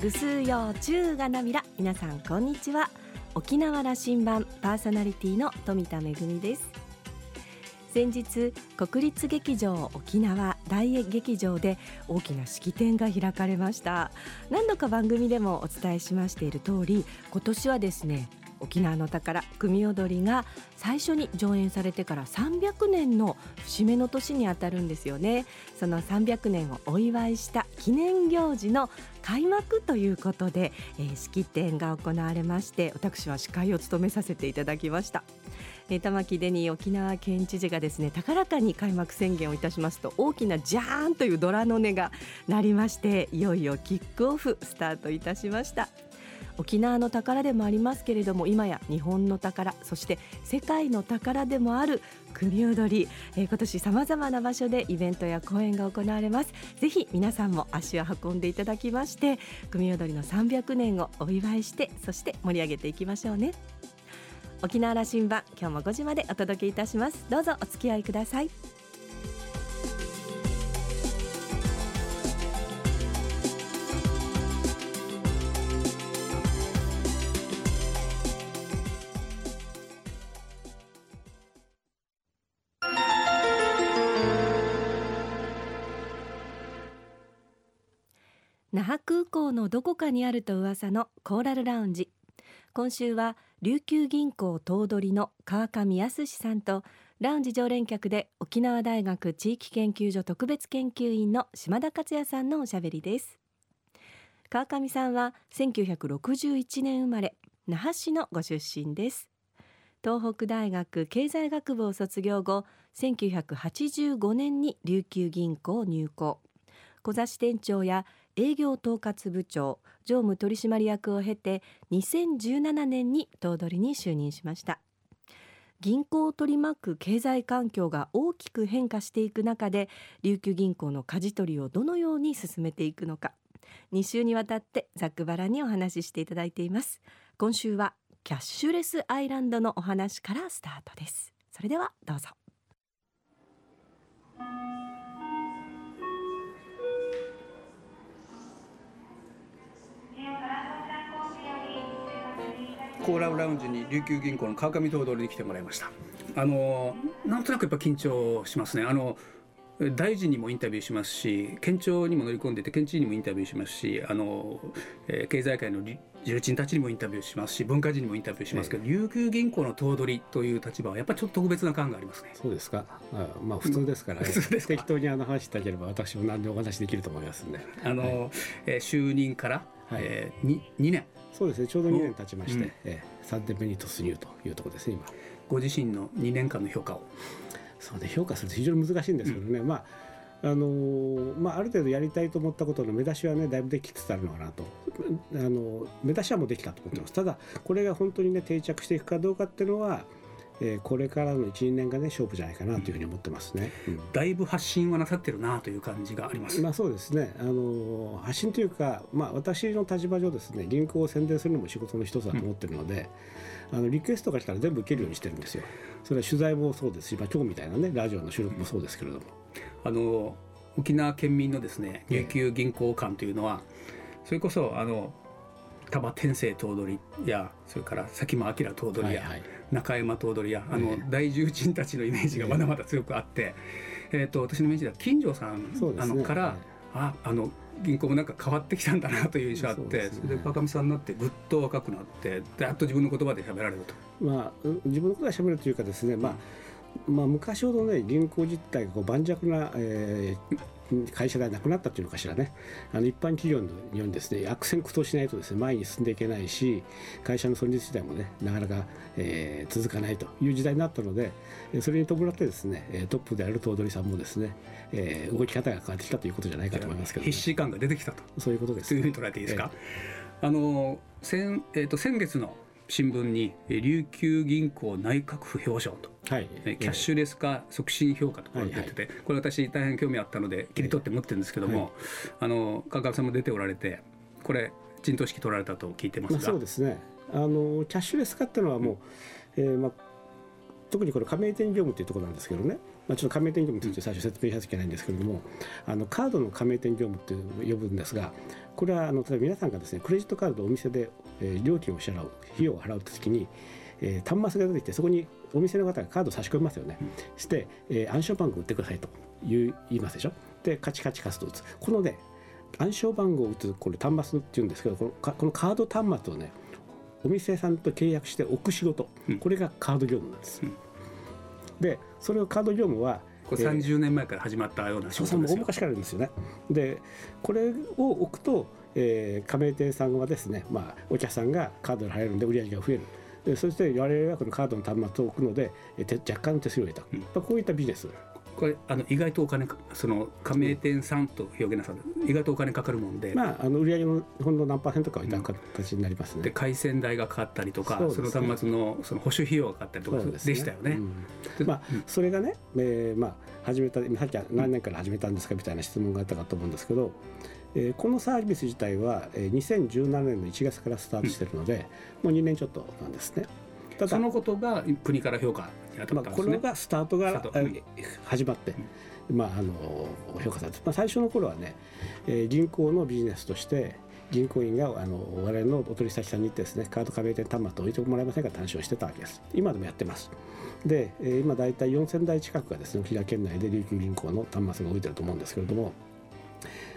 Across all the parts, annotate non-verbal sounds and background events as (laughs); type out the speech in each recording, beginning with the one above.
ぐすうよ中がなみら。皆さんこんにちは。沖縄羅針盤パーソナリティの富田恵です。先日国立劇場沖縄大劇場で大きな式典が開かれました。何度か番組でもお伝えしましている通り今年はですね沖縄の宝組踊りが最初に上演されてから300年の節目の年にあたるんですよね。その300年をお祝いした記念行事の開幕ということで、えー、式典が行われまして私は司会を務めさせていただきました。玉城デニー沖縄県知事がですね高らかに開幕宣言をいたしますと大きなジャーンというドラの音が鳴りましていよいよキックオフスタートいたしました。沖縄の宝でもありますけれども今や日本の宝そして世界の宝でもある組踊り、えー、今年さまざまな場所でイベントや公演が行われます。ぜひ皆さんも足を運んでいただきまして組踊りの300年をお祝いしてそして盛り上げていきましょうね。沖縄羅針盤今日も5時までお届けいたします。どうぞお付き合いください。那覇空港のどこかにあると噂のコーラルラウンジ。今週は琉球銀行頭取の川上康さんとラウンジ常連客で沖縄大学地域研究所特別研究員の島田克也さんのおしゃべりです。川上さんは1961年生まれ那覇市のご出身です。東北大学経済学部を卒業後1985年に琉球銀行入行。小座支店長や営業統括部長常務取締役を経て2017年に頭取に就任しました。銀行を取り巻く経済環境が大きく変化していく中で琉球銀行の舵取りをどのように進めていくのか。2週にわたってざっくばらにお話ししていただいています。今週はキャッシュレスアイランドのお話からスタートです。それではどうぞ。コーラルラウンジに琉球銀行の川上頭取に来てもらいましたあのなんとなくやっぱ緊張しますねあの大臣にもインタビューしますし県庁にも乗り込んでて県知事にもインタビューしますしあの、えー、経済界の重鎮たちにもインタビューしますし文化人にもインタビューしますけど、琉球銀行の頭取という立場はやっぱりちょっと特別な感がありますね。そうですか。あまあ普通ですからね。普通です適当にあの話したければ私も何でお話できると思いますんで。あの、はい、えー、就任から、はい、えー、2, 2年。そうですね。ちょうど2年経ちまして、うん、えー、3年目に突入というところですね今。ご自身の2年間の評価を。そうね評価すると非常に難しいんですけどね。うん、まあ。あのまあ、ある程度やりたいと思ったことの目出しはねだいぶできつつあるのかなとあの目出しはもうできたと思ってますただこれが本当にね定着していくかどうかっていうのはえー、これからの12年がね勝負じゃないかなというふうに思ってますね、うん、だいぶ発信はなさってるなという感じがあります。まあそうですね。あの発信というか、まあ、私の立場上ですね銀行を宣伝するのも仕事の一つだと思ってるので、うん、あのリクエストが来たら全部受けるようにしてるんですよ。それは取材もそうですし、まあ、今日みたいなねラジオの収録もそうですけれども。あの沖縄県民のですね琉球銀行館というのは、それこそあの多場天聖頭取やそれから佐喜眞明頭取や、はいはい、中山頭取やあの、大重鎮たちのイメージがまだまだ強くあって、えーと、私のイメージでは金城さん、ね、あのから、はい、ああの銀行もなんか変わってきたんだなという印象があってそ、ね,、れで若見さんになってぐっと若くなってやっと自分の言葉で喋られると。まあ、自分のことで喋るというかですね、まあまあ、昔ほどね銀行実態がこう盤石な、えー、会社がなくなったっていうのかしらね。あの一般企業のようにですね。悪戦苦闘しないとですね前に進んでいけないし会社の存立自体もねなかなか、えー、続かないという時代になったのでそれに伴ってですねトップである頭取さんもですね、えー、動き方が変わってきたということじゃないかと思いますけど、ね、必死感が出てきたと。そういうことです、ね、というふうに捉えていいですか、えー、あの先,、えーと、先月の新聞に琉球銀行内閣府表彰と。はい、キャッシュレス化促進評価ところ出てて、はいはい、これ私大変興味あったので切り取って持ってるんですけども、はい、あの川上さんも出ておられてこれ陣頭指揮取られたと聞いてますが、まあ、そうですね。あのキャッシュレス化っていうのはもう、うん、えー、まあ特にこの加盟店業務っていうところなんですけどね、まあ、ちょっと加盟店業務について最初説明しなきゃいけないんですけれどもあのカードの加盟店業務って呼ぶんですがこれはあの例えば皆さんがですねクレジットカードをお店で、えー、料金を支払う費用を払うときに、えー、端末が出てきてそこにお店の方がカードを差し込みますよね、して、えー、暗証番号を打ってくださいと言う言いますでしょ。でカチカチカスと打つ。このね暗証番号を打つこれ端末っていうんですけどこのこのカード端末をねお店さんと契約して置く仕事、うん、これがカード業務なんです、うん、でそれをカード業務はこれ30年前から始まったような仕事ですよ、大昔からですよね。でこれを置くと、えー、加盟店さんはですね、まあ、お客さんがカードに入るんで売り上げが増える。でそして我々はこのカードの端末を置くので若干の手数料を得た、うん、こういったビジネス。これあの意外とお金その加盟店さんと表現なさる意外とお金かかるもんで、まあ、あの売上のほんの何パーセントかはいた形になりますね、で回線代がかかったりとかそ,、の端末のその保守費用がかかったりとかでしたよね。まあ、それがね、えー、まあ始めたさっきは何年から始めたんですかみたいな質問があったかと思うんですけど、えー、このサービス自体は、えー、2017年の1月からスタートしてるので、もう2年ちょっとなんですね。ただそのことが国から評価まあ、これがスタート。が始まって、まあ、あの評価されて、まあ、最初の頃はね、えー、銀行のビジネスとして銀行員があの我々のお取引先さんに行ってですねカード加盟店端末を置いてもらえませんかって話をしてたわけです。今でもやってます。で、えー、今大体4000台近くがですね沖縄県内で琉球銀行の端末が置いてると思うんですけれども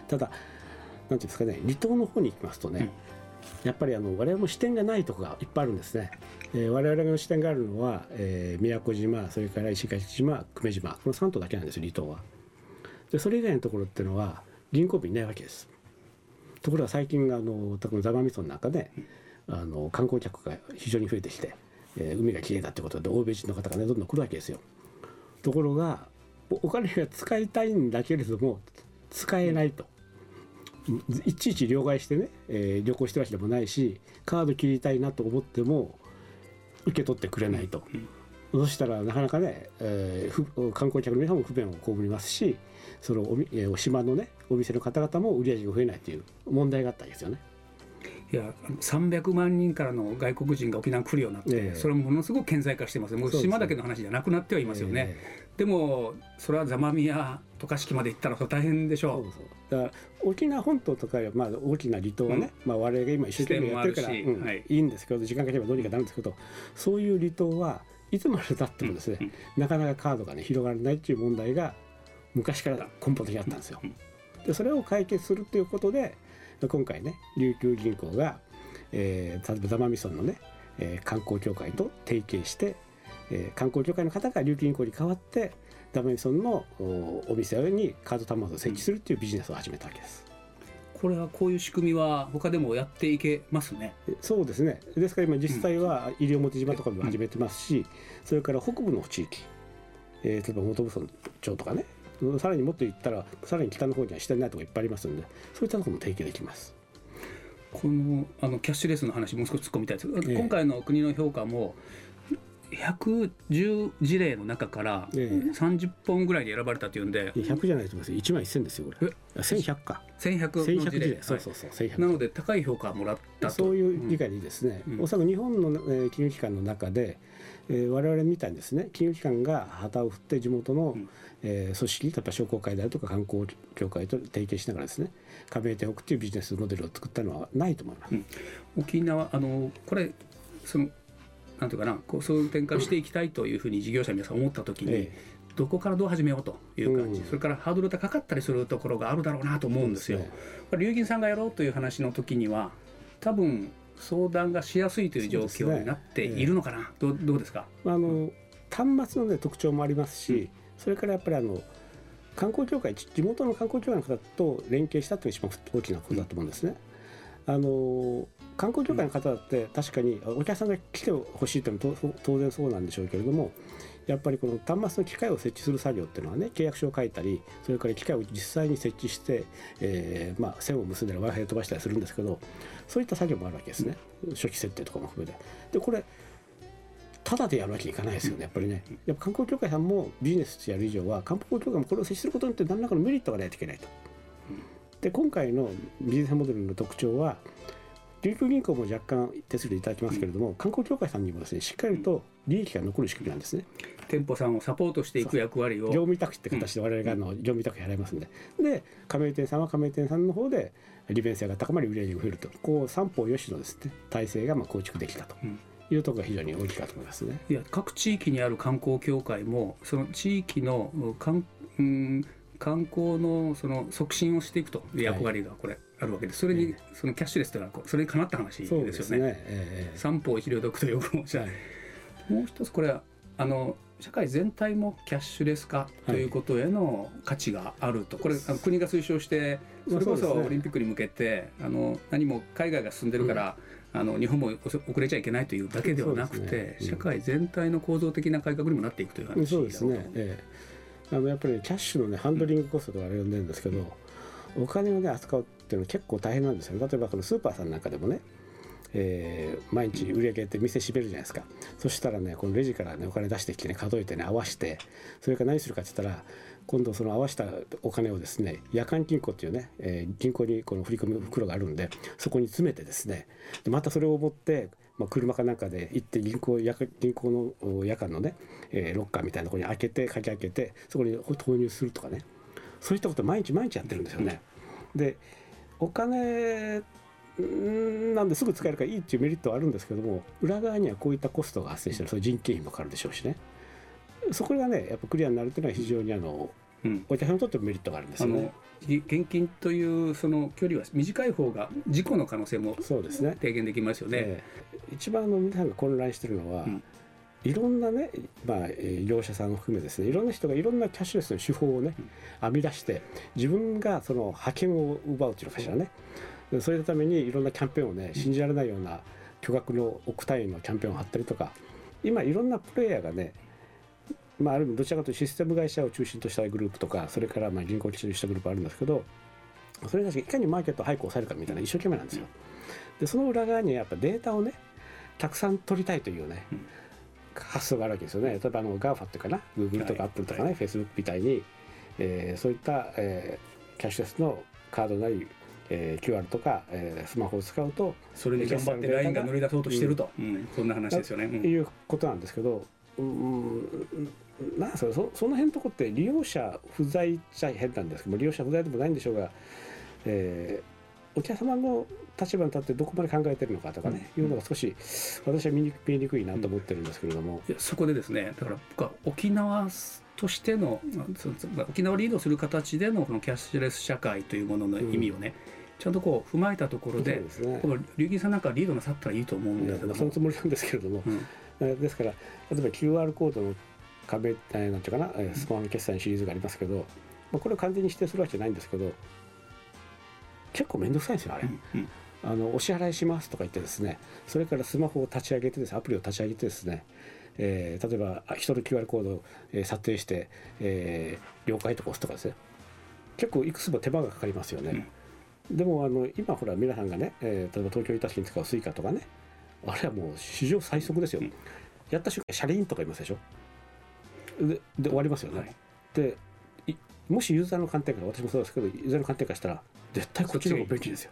ただなんていうんですかね離島の方に行きますとね、うんやっぱりあの我々も視点がないとこがいっぱいあるんですね。えー、我々の視点があるのは、えー、宮古島それから石垣島久米島この3島だけなんです離島は。でそれ以外のところっていうのは銀行部いないわけです。ところが最近あの特に座間味噌の中であの観光客が非常に増えてきて、えー、海がきれいだってことで欧米人の方がねどんどん来るわけですよ。ところがお金が使いたいんだけれども使えないと。いちいち両替してね、えー、旅行してるわけでもないしカード切りたいなと思っても受け取ってくれないと、うん、そしたらなかなかね、えー、観光客の皆さんも不便を被りますしそのお,、えー、お島のねお店の方々も売り上げが増えないという問題があったわけですよね。いや300万人からの外国人が沖縄に来るようになって、えー、それもものすごく顕在化してます。もう島だけの話じゃなくなってはいますよね。でもそれは座間宮渡嘉敷まで行ったら大変でしょう。だから沖縄本島とかまあ大きな離島はね、うん、まあ我々が今一生懸命やってるから、うん。はい、いいんですけど時間かければどうにかなるんですけどそういう離島はいつまでたってもですね、うん、なかなかカードがね広がらないっていう問題が昔から根本的にあったんですよ。でそれを解決するということで今回ね琉球銀行が、えー、例えば座間味噌のね、えー、観光協会と提携してえー、観光協会の方が琉球銀行に代わってダメイソンのお店にカード端末を設置するっていうビジネスを始めたわけです。これはこういう仕組みは他でもやっていけますね。そうですね。ですから今実際は西表島とかでも始めてますし、うん、それから北部の地域、えー、例えば本部村町とかね、さらにもっと言ったらさらに北の方にはしてないところいっぱいありますんで、そういったところも提携できます。このあのキャッシュレスの話もう少し突っ込みたいです、えー、今回の国の評価も110事例の中から30本ぐらいで選ばれたというんで、ええ、100じゃないと思います1万1000ですよこれ。1100か。1100の事例。そうそうそう1100なので高い評価をもらったと。そういう理解でいいですね、うん、おそらく日本の、えー、金融機関の中で、えー、我々みたいにですね金融機関が旗を振って地元の、うん、えー、組織例えば商工会であるとか観光協会と提携しながらですね加盟店を置くというビジネスモデルを作ったのはないと思います、うん、沖縄あのこれそのなんていうかなこうそういう展開をしていきたいというふうに事業者の皆さん思った時に、ええ、どこからどう始めようという感じ、うん、それからハードルが高かったりするところがあるだろうなと思うんですよ。すね、龍銀さんがやろうという話の時には多分相談がしやすいという状況になっているのかな、ね。え、どうどうですか？あの端末の、ね、特徴もありますし、うん、それからやっぱりあの観光協会地元の観光協会の方と連携したというのが一番大きなことだと思うんですね。あの観光協会の方だって確かにお客さんが来てほしいというのは当然そうなんでしょうけれどもやっぱりこの端末の機械を設置する作業っていうのはね契約書を書いたりそれから機械を実際に設置して、えーまあ、線を結んで w i f i 飛ばしたりするんですけどそういった作業もあるわけですね、初期設定とかも含めて。でこれただでやるわけにいかないですよねやっぱりね。やっぱ観光協会さんもビジネスやる以上は観光協会もこれを設置することによって何らかのメリットがないといけないと。で今回のビジネスモデルの特徴は琉球銀行も若干手数料いただきますけれども、観光協会さんにもですねしっかりと利益が残る仕組みなんですね。店舗さんをサポートしていく役割を。業務委託って形で我々があの業務委託やられますんで、で加盟店さんは加盟店さんの方で利便性が高まり売り上げが増えると。こう三方よしのですね体制がまあ構築できたと。いうところが非常に大きいかと思いますね。いや各地域にある観光協会もその地域の観,、うん、観光のその促進をしていくという役割がこれあるわけです、それにそのキャッシュレスというのはそれにかなった話ですよね。ね。ええ三方一両得とよくおっしゃる、もう一つこれはあの社会全体もキャッシュレス化ということへの価値があると、これあの国が推奨してそれこそオリンピックに向けて、あの何も海外が進んでるから、あの日本も遅れちゃいけないというだけではなくて、ね。うん。社会全体の構造的な改革にもなっていくという話そうですね、ええ、あのやっぱりキャッシュの、ね、ハンドリングコストとかあれ呼んでるんですけど、お金を、ね、扱うっていうのは結構大変なんですよ例えばこのスーパーさんなんかでもね、えー毎日売り上げって店閉めるじゃないですか。そしたらねこのレジからねお金出してきてね数えてね合わしてそれから何するかって言ったら今度その合わせたお金をですね夜間金庫っていうね、えー銀行にこの振り込み袋があるんでそこに詰めてですねでまたそれを持ってまあ、車かなんかで行って銀行夜間銀行の夜間のね、えーロッカーみたいなところに開けてかき開けてそこに投入するとかね。そういったこと毎日毎日やってるんですよね。でお金なんですぐ使えるからいいっていうメリットはあるんですけども裏側にはこういったコストが発生してる。そういう人件費もかかるでしょうしね。そこがねやっぱクリアになるというのは非常にあのうん。お客さんにとってもメリットがあるんですあのよね。現金というその距離は短い方が事故の可能性もそうですね。低減できますよね。ええ。一番あの皆さんが混乱してるのは、うん。いろんなね、まあ、えー業者さんを含めですねいろんな人がいろんなキャッシュレスの手法をね、編み出して自分がその覇権を奪うというのかしらねでそれのためにいろんなキャンペーンをね信じられないような巨額の億単位のキャンペーンを張ったりとか今いろんなプレイヤーがねまあ、ある意味どちらかというとシステム会社を中心としたグループとかそれからまあ銀行を中心としたグループあるんですけどそれがいかにマーケットを早く抑えるかみたいな一生懸命なんですよ。でその裏側にはやっぱデータをねたくさん取りたいというね、うん。発想があるわけですよね。例えばあの GAFA っていうかな Google とかはい。Apple とかね、Facebook みたいに、えーそういった、えーキャッシュレスのカードなり、えー QR とか、えースマホを使うとそれで頑張ってラインが乗り出そうとしてると、うん。そんな話ですよね。うん。いうことなんですけど、うん、なんですかそその辺のとこって利用者不在っちゃ変なんですけど利用者不在でもないんでしょうが、えーお客様の立場に立ってどこまで考えてるのかとかね、うん。いうのが少し私は見に見えにくいなと思ってるんですけれども、いやそこでですねだから僕は沖縄としての沖縄をリードする形でのこのキャッシュレス社会というものの意味をね、ちゃんとこう踏まえたところでですね。この龍儀さんなんかリードなさったらいいと思うんだけども。そのつもりなんですけれども、うん。えーですから例えば QR コードの壁えーなんていうかな、えースマホの決済のシリーズがありますけど、まあ、これを完全に指定するわけじゃないんですけど結構面倒くさいんですよあれ。うんあのお支払いしますとか言ってですねそれからスマホを立ち上げてですアプリを立ち上げてですね、えー例えばあ人の QR コードを、えー撮影して、えー了解とか押すとかですね。結構いくつも手間がかかりますよね、でもあの今ほら皆さんがね、えー例えば東京行った時に使う Suica とかねあれはもう史上最速ですよ、うんやった瞬間シャリーンとか言いますでしょ。でで終わりますよね、はい。でいもしユーザーの観点から私もそうですけどユーザーの観点からしたら絶対こっちの方が便利ですよ。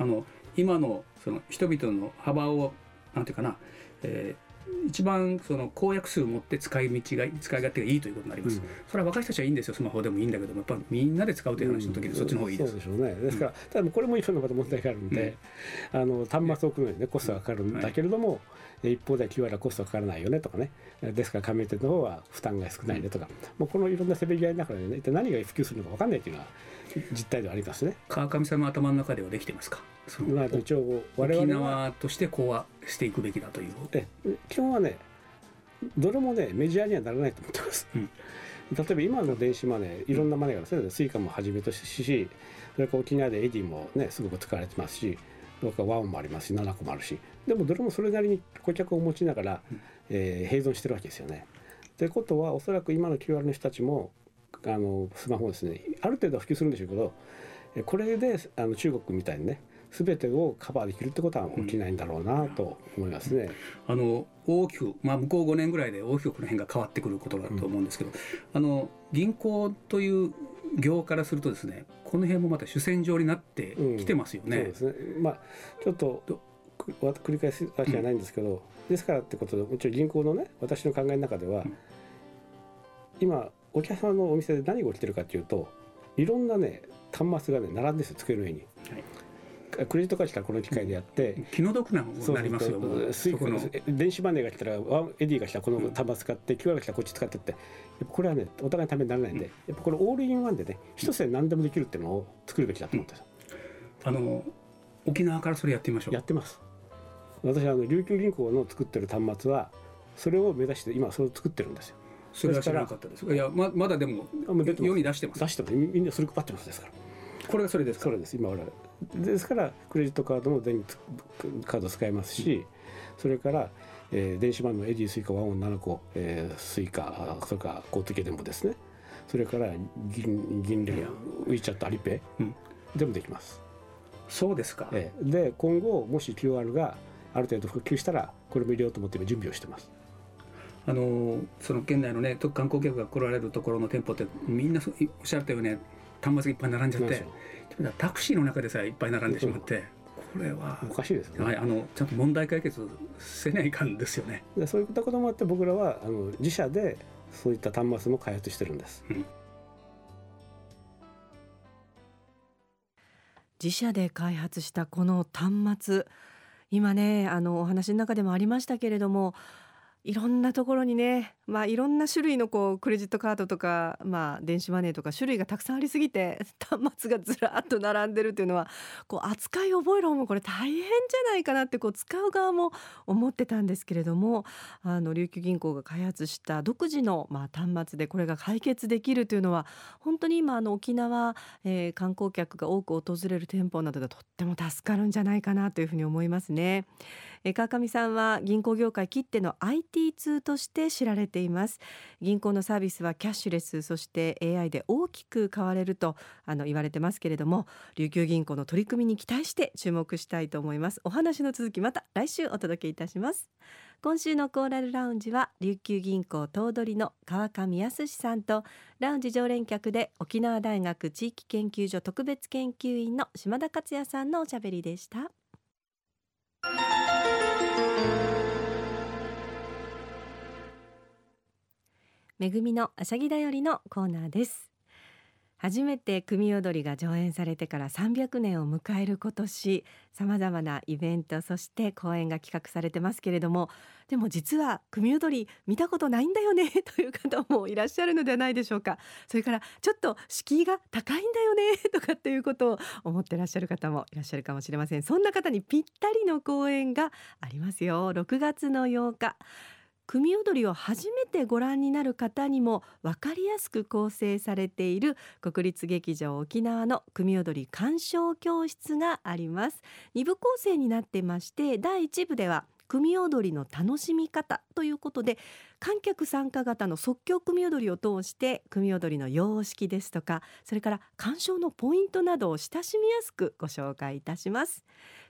あの今のその人々の幅をなんていうかな、えー一番その公約数を持って使い道が使い勝手がいいということになります、うん。それは若い人たちはいいんですよ。スマホでもいいんだけども。やっぱみんなで使うという話の時にそっちの方がいいです、そうでしょうね。ですから、ただこれも一緒のまた問題があるんで、あの端末を置くのにねコストがかかるんだけれども、一方では QR はコストがかからないよねとかね。ですから加盟店の方は負担が少ないねとか、もうこのいろんなせめぎ合いの中でね一体何が普及するのか分かんないというのは実態ではありますね。川上さんの頭の中ではできてますか？そのまあ、一応我沖々は縄としてこうはしていくべきだという。え基本はねどれもねメジャーにはならないと思ってます、うん。例えば今の電子マネーいろんなマネーがあるんですね、スイカもはじめとししそれから沖縄で Edi もねすごく使われてますしそれから WAON もありますし nanaco もあるしでもどれもそれなりに顧客を持ちながら、えー併存してるわけですよね。ということはおそらく今の QR の人たちもあのスマホをですねある程度は普及するんでしょうけどえこれであの中国みたいにね全てをカバーできるってことは起きないんだろうなと思いますね。あの大きく、まあ、向こう5年ぐらいで大きくこの辺が変わってくることだと思うんですけど、あの銀行という業からするとですねこの辺もまた主戦場になってきてますよね。うん、そうですね。まあちょっと繰り返すわけじゃないんですけど、うん、ですからってことでもちろん銀行のね私の考えの中では、うん、今お客さんのお店で何が起きてるかというといろんなね端末がね並んでるんですよ机の上に。はいクレジットカード来たらこの機械でやって、気の毒なことになりますよスイ電子マネーが来たら Edi が来たらこの端末使って、うん、QR が来たらこっち使ってって。これはねお互いのためにならないんで、やっぱこれオールインワンでね一つで何でもできるっていうのを作るべきだと思ってあの沖縄からそれやってみましょう。やってます。私はあの琉球銀行の作ってる端末はそれを目指して今それを作ってるんですよ。それは知らなかったです。いやままだでも世に出してます。出してます。みんなそれ配ってますですから。これがそれですそれです。今我々ですからクレジットカードも電カード使えますし、それから、えー、電子マネーの Edi Suica WAON nanaco、えー、 Suica それから交通系もですね。それから銀聯 WeChat Alipay、うん、全部できます。そうですか、えー、で今後もし QR がある程度普及したらこれも入れようと思って準備をしてます。あのその県内のね観光客が来られるところの店舗ってみんなおっしゃったように端末がいっぱい並んじゃってタクシーの中でさえいっぱい並んでしまって。これはおかしいですね、はい、あのちゃんと問題解決せないかんですよね。でそういったこともあって僕らはあの自社でそういった端末も開発してるんです、うん、自社で開発したこの端末。今ねあのお話の中でもありましたけれどもいろんなところにね、まあ、いろんな種類のこうクレジットカードとか、まあ、電子マネーとか種類がたくさんありすぎて (laughs) 端末がずらっと並んでるっていうのはこう扱いを覚える方もこれ大変じゃないかなってこう使う側も思ってたんですけれどもあの琉球銀行が開発した独自の、まあ、端末でこれが解決できるというのは本当に今あの沖縄、えー、観光客が多く訪れる店舗などでとっても助かるんじゃないかなというふうに思いますね。川上さんは銀行業界きっての IT 通として知られています。銀行のサービスはキャッシュレスそして AI で大きく変われるとあの言われてますけれども琉球銀行の取り組みに期待して注目したいと思います。お話の続きまた来週お届けいたします。今週のコーラルラウンジは琉球銀行頭取の川上康さんとラウンジ常連客で沖縄大学地域研究所特別研究員の島田克也さんのおしゃべりでした。めぐみのあしゃぎだよりのコーナーです。初めて組踊りが上演されてから300年を迎える今年さまざまなイベントそして公演が企画されてますけれどもでも実は組踊り見たことないんだよね (laughs) という方もいらっしゃるのではないでしょうか。それからちょっと敷居が高いんだよね (laughs) とかっていうことを思ってらっしゃる方もいらっしゃるかもしれません。そんな方にぴったりの公演がありますよ。6月の8日。組踊りを初めてご覧になる方にも分かりやすく構成されている国立劇場沖縄の組踊り鑑賞教室があります。2部構成になってまして第1部では組踊りの楽しみ方ということで観客参加型の即興組踊りを通して組踊りの様式ですとかそれから鑑賞のポイントなどを親しみやすくご紹介いたします。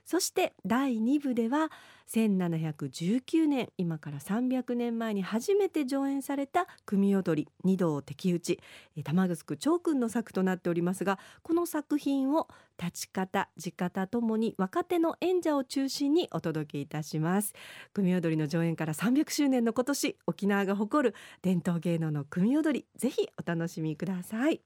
そして第2部では1719年今から300年前に初めて上演された組踊り二道敵討ち玉城長君の作となっておりますがこの作品を立ち方地方ともに若手の演者を中心にお届けいたします。組踊りの上演から300周年の今年沖縄が誇る伝統芸能の組踊りぜひお楽しみください。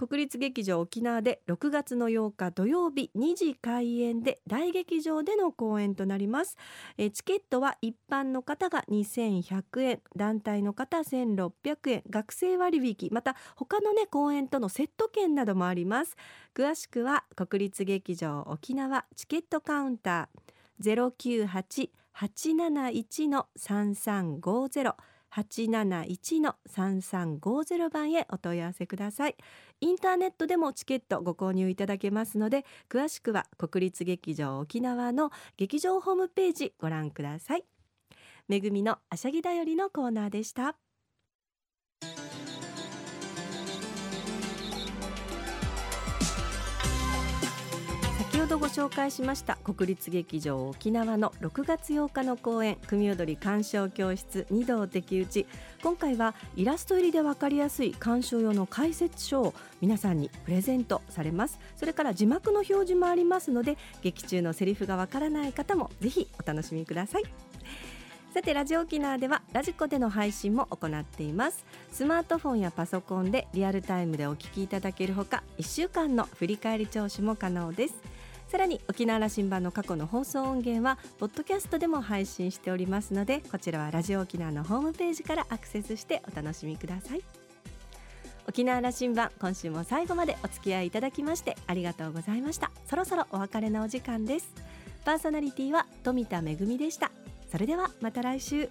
国立劇場沖縄で6月の8日土曜日2時開演で大劇場での公演となります。えチケットは一般の方が2100円団体の方1600円学生割引また他のね公演とのセット券などもあります。詳しくは国立劇場沖縄チケットカウンター098-871-3350 871-3350番へお問い合わせください。インターネットでもチケットご購入いただけますので詳しくは国立劇場沖縄の劇場ホームページご覧ください。めぐみのあしゃぎだよりのコーナーでした。どご紹介しました国立劇場沖縄の6月8日の公演組踊り鑑賞教室二道敵討ち。今回はイラスト入りで分かりやすい鑑賞用の解説書を皆さんにプレゼントされます。それから字幕の表示もありますので劇中のセリフがわからない方もぜひお楽しみください。さてラジオ沖縄ではラジコでの配信も行っています。スマートフォンやパソコンでリアルタイムでお聞きいただけるほか1週間の振り返り聴取も可能です。さらに沖縄羅針盤の過去の放送音源はポッドキャストでも配信しておりますのでこちらはラジオ沖縄のホームページからアクセスしてお楽しみください。沖縄羅針盤今週も最後までお付き合いいただきましてありがとうございました。そろそろお別れのお時間です。パーソナリティは富田恵でした。それではまた来週。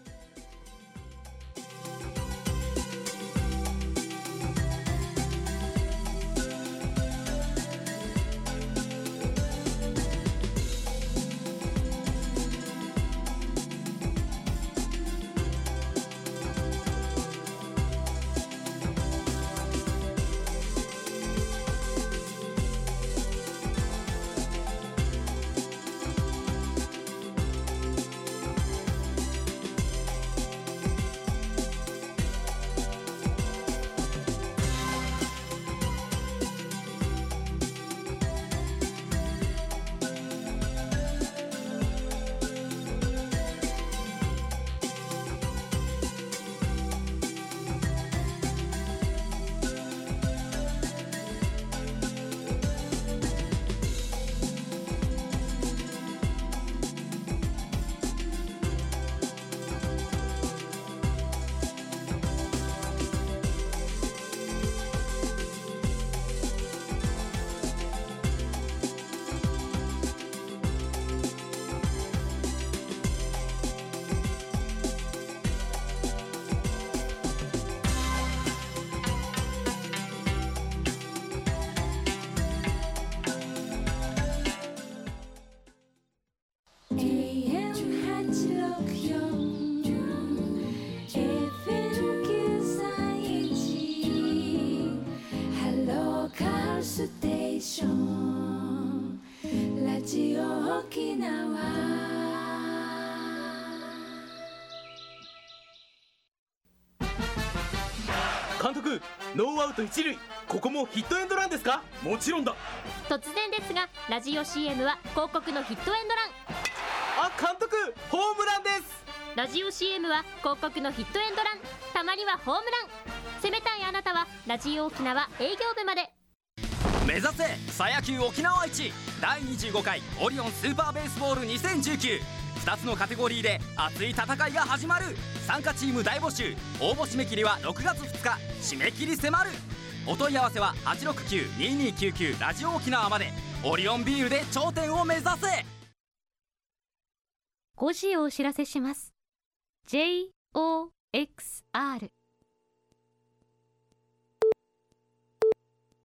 ノーアウト一塁。ここもヒットエンドランですか？もちろんだ。突然ですがラジオ CM は広告のヒットエンドラン。あ監督ホームランです。ラジオ CM は広告のヒットエンドラン。たまにはホームラン。攻めたいあなたはラジオ沖縄営業部まで。目指せ草野球沖縄一。第25回オリオンスーパーベースボール2つのカテゴリーで熱い戦いが始まる。参加チーム大募集。応募締め切りは6月2日。締め切り迫る。お問い合わせは869-2299ラジオ沖縄まで。オリオンビールで頂点を目指せ。5時をお知らせします。JOXR